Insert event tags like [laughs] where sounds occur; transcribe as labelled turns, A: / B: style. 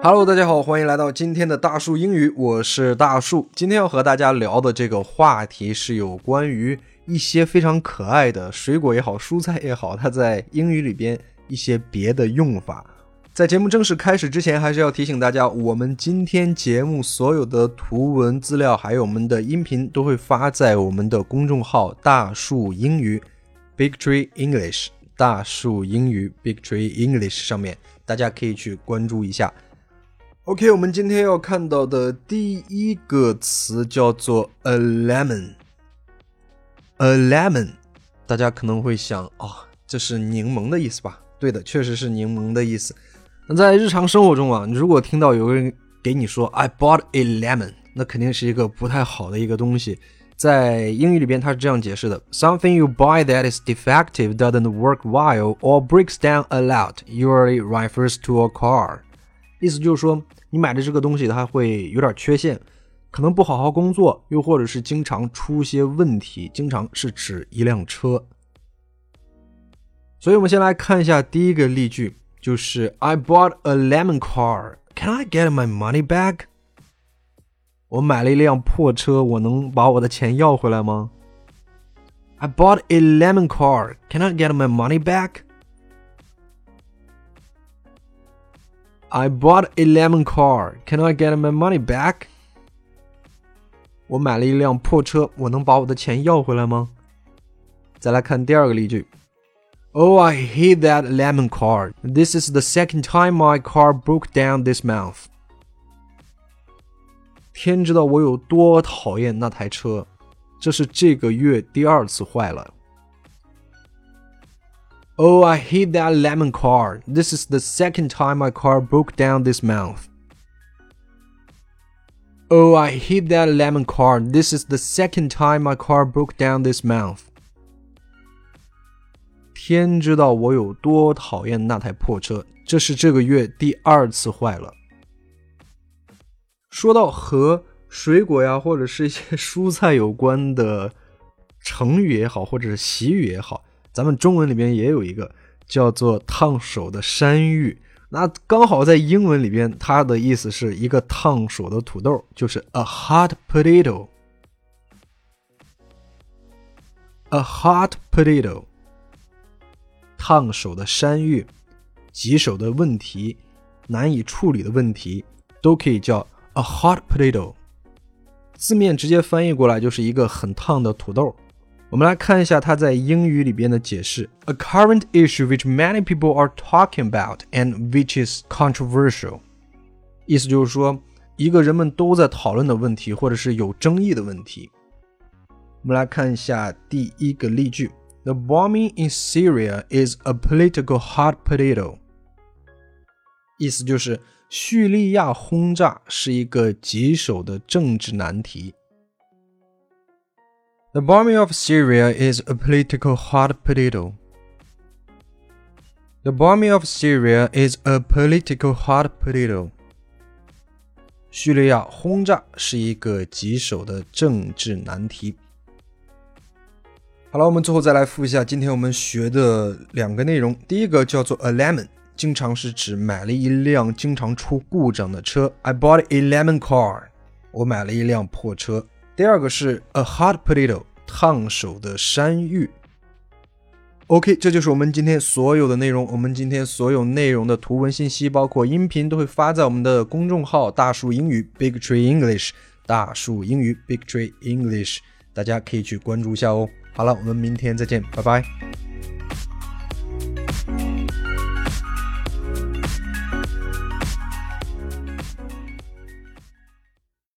A: Hello，大家好，欢迎来到今天的大树英语，我是大树。今天要和大家聊的这个话题是有关于一些非常可爱的水果也好，蔬菜也好，它在英语里边一些别的用法。在节目正式开始之前，还是要提醒大家，我们今天节目所有的图文资料，还有我们的音频，都会发在我们的公众号“大树英语 ”（Big Tree English）。大树英语 （Big Tree English） 上面，大家可以去关注一下。OK，我们今天要看到的第一个词叫做 a lemon。a lemon，大家可能会想，哦，这是柠檬的意思吧？对的，确实是柠檬的意思。那在日常生活中啊，如果听到有个人给你说 "I bought a lemon"，那肯定是一个不太好的一个东西。在英语里边，它是这样解释的：Something you buy that is defective, doesn't work well, or breaks down a lot, usually refers to a car。意思就是说，你买的这个东西它会有点缺陷，可能不好好工作，又或者是经常出些问题，经常是指一辆车。所以，我们先来看一下第一个例句。就是 I bought a lemon car. Can I get my money back? 我买了一辆破车，我能把我的钱要回来吗？I bought a lemon car. Can I get my money back? I bought a lemon car. Can I get my money back? 我买了一辆破车，我能把我的钱要回来吗？再来看第二个例句。Oh, I hate that lemon car. This is the second time my car broke down this month. 天知道我有多讨厌那台车，这是这个月第二次坏了。Oh, I hate that lemon car. This is the second time my car broke down this month. Oh, I hate that lemon car. This is the second time my car broke down this month. 天知道我有多讨厌那台破车，这是这个月第二次坏了。 说到和水果呀，或者是一些 [laughs] 蔬菜有关的成语也好，或者是习语也好，咱们中文里边也有一个叫做“烫手的山芋”。那刚好在英文里边，它的意思是一个烫手的土豆，就是 a hot potato。a hot potato。烫手的山芋、棘手的问题、难以处理的问题，都可以叫 a hot potato。字面直接翻译过来就是一个很烫的土豆。我们来看一下它在英语里边的解释：a current issue which many people are talking about and which is controversial。意思就是说，一个人们都在讨论的问题，或者是有争议的问题。我们来看一下第一个例句。The bombing in Syria is a political hot potato。意思就是 叙利亚轰炸是一个棘手的政治难题。The bombing of Syria is a political hot potato. The bombing of Syria is a political hot potato. 叙利亚轰炸是一个棘手的政治难题。好了，我们最后再来复一下今天我们学的两个内容。第一个叫做 a lemon，经常是指买了一辆经常出故障的车。I bought a lemon car，我买了一辆破车。第二个是 a hot potato，烫手的山芋。OK，这就是我们今天所有的内容。我们今天所有内容的图文信息，包括音频，都会发在我们的公众号“大树英语 ”（Big Tree English）。大树英语 （Big Tree English），大家可以去关注一下哦。好了，我们明天再见，拜拜。